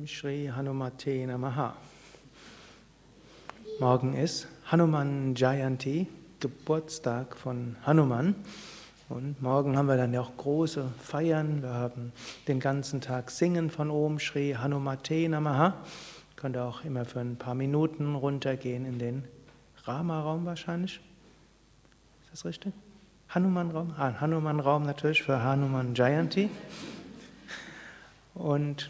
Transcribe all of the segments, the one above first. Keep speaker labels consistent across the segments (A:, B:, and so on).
A: Om Shri Hanumate Namaha. Morgen ist Hanuman Jayanti, Geburtstag von Hanuman. Und morgen haben wir dann ja auch große Feiern. Wir haben den ganzen Tag Singen von Om Shri Hanumate Namaha. Könnt ihr auch immer für ein paar Minuten runtergehen in den Rama-Raum wahrscheinlich. Ist das richtig? Hanuman-Raum? Ah, Hanuman-Raum natürlich für Hanuman Jayanti. Und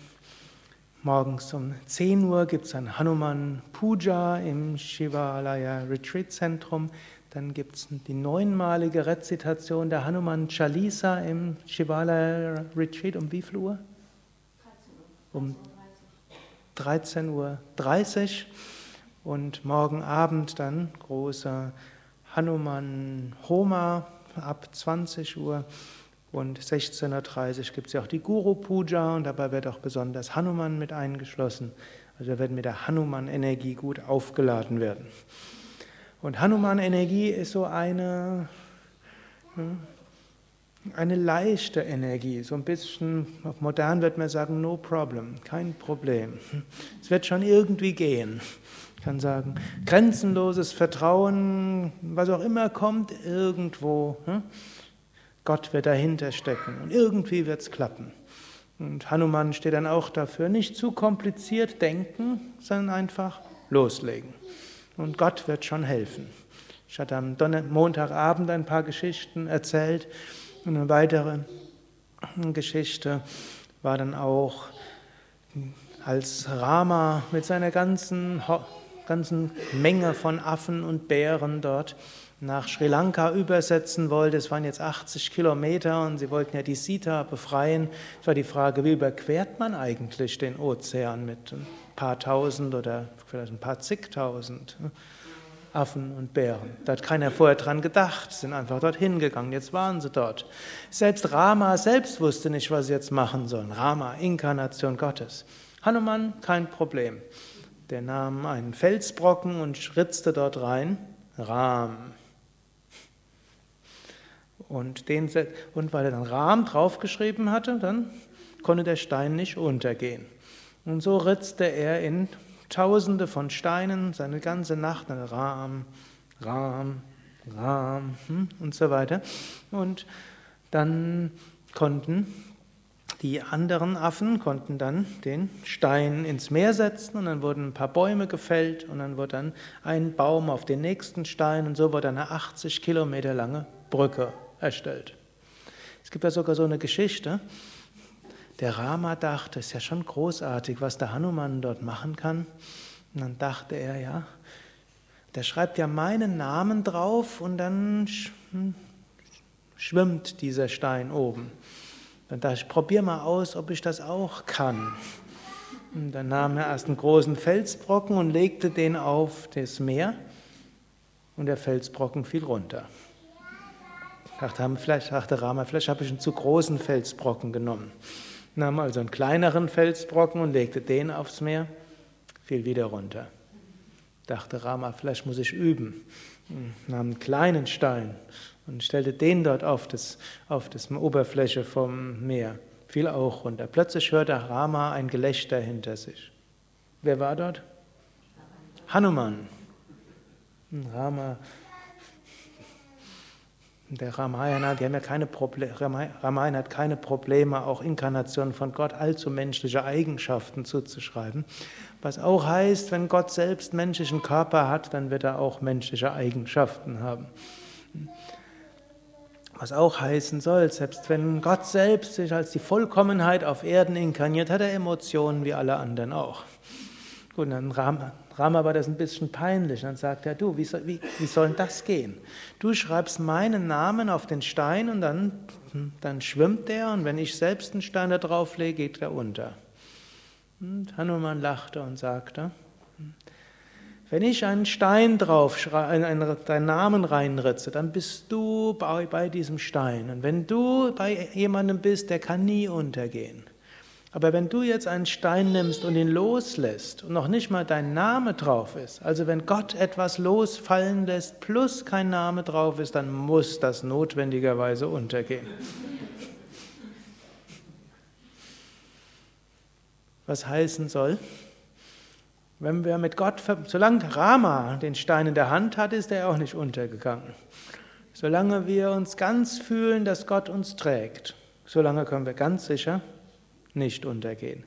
A: morgens um 10 Uhr gibt es ein Hanuman Puja im Shivalaya Retreat Zentrum. Dann gibt es die neunmalige Rezitation der Hanuman Chalisa im Shivalaya Retreat. Um wie viel Uhr? 13 Uhr. Um 13.30 Uhr. Und morgen Abend dann großer Hanuman Homa ab 20 Uhr. Und 16.30 Uhr gibt es ja auch die Guru Puja und dabei wird auch besonders Hanuman mit eingeschlossen. Also wir werden mit der Hanuman-Energie gut aufgeladen werden. Und Hanuman-Energie ist so eine, hm, eine leichte Energie, so ein bisschen, auf modern wird man sagen, no problem, kein Problem. Es wird schon irgendwie gehen. Ich kann sagen, grenzenloses Vertrauen, was auch immer kommt, irgendwo. Gott wird dahinter stecken und irgendwie wird es klappen. Und Hanuman steht dann auch dafür, nicht zu kompliziert denken, sondern einfach loslegen. Und Gott wird schon helfen. Ich hatte am Montagabend ein paar Geschichten erzählt und eine weitere Geschichte war dann auch, als Rama mit seiner ganzen, ganzen Menge von Affen und Bären dort nach Sri Lanka übersetzen wollte. Es waren jetzt 80 Kilometer und sie wollten ja die Sita befreien. Es war die Frage, wie überquert man eigentlich den Ozean mit ein paar tausend oder vielleicht ein paar zigtausend Affen und Bären. Da hat keiner vorher dran gedacht, sind einfach dorthin gegangen, jetzt waren sie dort. Selbst Rama selbst wusste nicht, was sie jetzt machen sollen. Rama, Inkarnation Gottes. Hanuman, kein Problem. Der nahm einen Felsbrocken und ritzte dort rein. Ram. Und, den, und weil er dann Rahm draufgeschrieben hatte, dann konnte der Stein nicht untergehen. Und so ritzte er in Tausende von Steinen seine ganze Nacht, Rahm, Rahm, Rahm hm, und so weiter. Und dann konnten die anderen Affen konnten dann den Stein ins Meer setzen und dann wurden ein paar Bäume gefällt und dann wurde dann ein Baum auf den nächsten Stein und so wurde eine 80 Kilometer lange Brücke erstellt. Es gibt ja sogar so eine Geschichte. Der Rama dachte, es ist ja schon großartig, was der Hanuman dort machen kann. Und dann dachte er, ja, der schreibt ja meinen Namen drauf und dann hm, schwimmt dieser Stein oben. Dann dachte ich, probier mal aus, ob ich das auch kann. Und dann nahm er erst einen großen Felsbrocken und legte den auf das Meer und der Felsbrocken fiel runter. Vielleicht, dachte Rama, vielleicht habe ich einen zu großen Felsbrocken genommen. Nahm also einen kleineren Felsbrocken und legte den aufs Meer, fiel wieder runter. Dachte Rama, vielleicht muss ich üben. Nahm einen kleinen Stein und stellte den dort auf das, auf das Oberfläche vom Meer. Fiel auch runter. Plötzlich hörte Rama ein Gelächter hinter sich. Wer war dort? Hanuman. Rama der Ramayana, die haben ja keine Probleme, Ramayana hat keine Probleme, auch Inkarnationen von Gott allzu menschliche Eigenschaften zuzuschreiben. Was auch heißt, wenn Gott selbst menschlichen Körper hat, dann wird er auch menschliche Eigenschaften haben. Was auch heißen soll, selbst wenn Gott selbst sich als die Vollkommenheit auf Erden inkarniert, hat er Emotionen wie alle anderen auch. Gut, dann Rama war das ein bisschen peinlich. Dann sagt er, du, wie soll, wie, wie soll das gehen? Du schreibst meinen Namen auf den Stein und dann, dann schwimmt der und wenn ich selbst einen Stein da drauf lege, geht er unter. Und Hanuman lachte und sagte, wenn ich einen Stein drauf deinen Namen reinritze, dann bist du bei, bei diesem Stein. Und wenn du bei jemandem bist, der kann nie untergehen. Aber wenn du jetzt einen Stein nimmst und ihn loslässt und noch nicht mal dein Name drauf ist, also wenn Gott etwas losfallen lässt plus kein Name drauf ist, dann muss das notwendigerweise untergehen. was heißen soll, wenn wir mit Gott, solange Rama den Stein in der Hand hat, ist er auch nicht untergegangen. Solange wir uns ganz fühlen, dass Gott uns trägt, solange können wir ganz sicher nicht untergehen.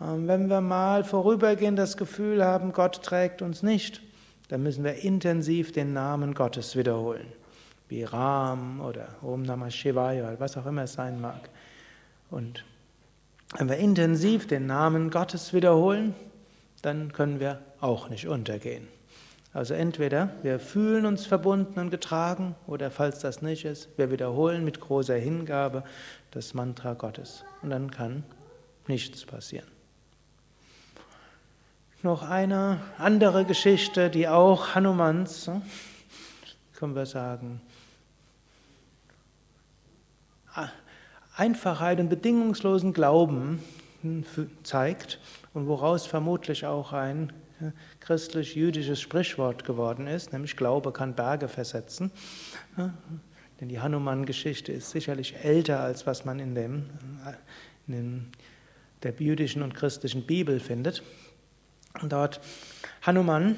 A: Ähm, wenn wir mal vorübergehend das Gefühl haben, Gott trägt uns nicht, dann müssen wir intensiv den Namen Gottes wiederholen. Wie Ram oder Om Namah Shivaya, was auch immer es sein mag. Und wenn wir intensiv den Namen Gottes wiederholen, dann können wir auch nicht untergehen. Also entweder wir fühlen uns verbunden und getragen oder falls das nicht ist, wir wiederholen mit großer Hingabe das Mantra Gottes und dann kann nichts passieren. Noch eine andere Geschichte, die auch Hanumans, hm, können wir sagen, Einfachheit und bedingungslosen Glauben hm, zeigt und woraus vermutlich auch ein christlich-jüdisches Sprichwort geworden ist, nämlich Glaube kann Berge versetzen. Denn die Hanuman-Geschichte ist sicherlich älter, als was man in, dem, in dem, der jüdischen und christlichen Bibel findet. Und dort Hanuman,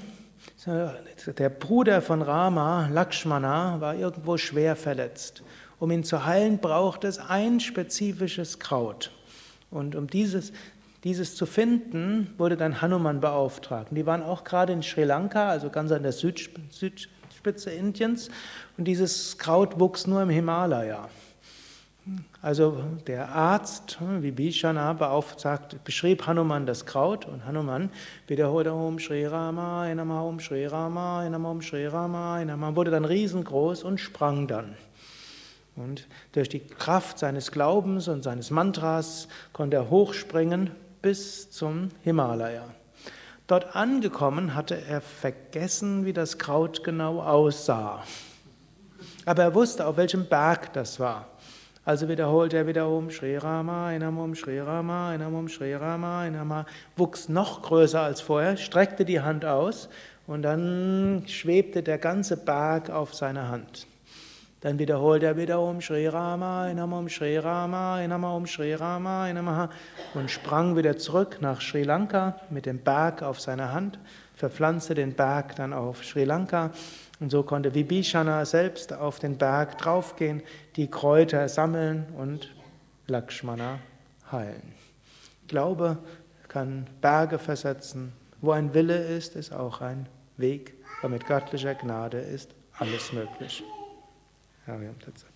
A: der Bruder von Rama, Lakshmana, war irgendwo schwer verletzt. Um ihn zu heilen, braucht es ein spezifisches Kraut. Und um dieses, dieses zu finden, wurde dann Hanuman beauftragt. Und die waren auch gerade in Sri Lanka, also ganz an der Südspitze Indiens. Und dieses Kraut wuchs nur im Himalaya. Also der Arzt, wie Bishana beauftragt, beschrieb Hanuman das Kraut und Hanuman wiederholte Om Shri Rama, Enama Om Shri Rama, Enama Om Shri Rama, Enama, wurde dann riesengroß und sprang dann. Und durch die Kraft seines Glaubens und seines Mantras konnte er hochspringen bis zum Himalaya. Dort angekommen hatte er vergessen, wie das Kraut genau aussah. Aber er wusste, auf welchem Berg das war. Also wiederholte er wieder Om Shri Rama, Einam Om Shri Rama, Einam Om Shri Rama, Einam wuchs noch größer als vorher, streckte die Hand aus und dann schwebte der ganze Berg auf seiner Hand. Dann wiederholt er wieder Om Shri Rama, Inama Om Shri Rama, Inama Om Shri Rama, Inama und sprang wieder zurück nach Sri Lanka mit dem Berg auf seiner Hand, verpflanzte den Berg dann auf Sri Lanka und so konnte Vibhishana selbst auf den Berg draufgehen, die Kräuter sammeln und Lakshmana heilen. Glaube kann Berge versetzen. Wo ein Wille ist, ist auch ein Weg. Aber mit göttlicher Gnade ist alles möglich. Oh, ah ja, tatsächlich.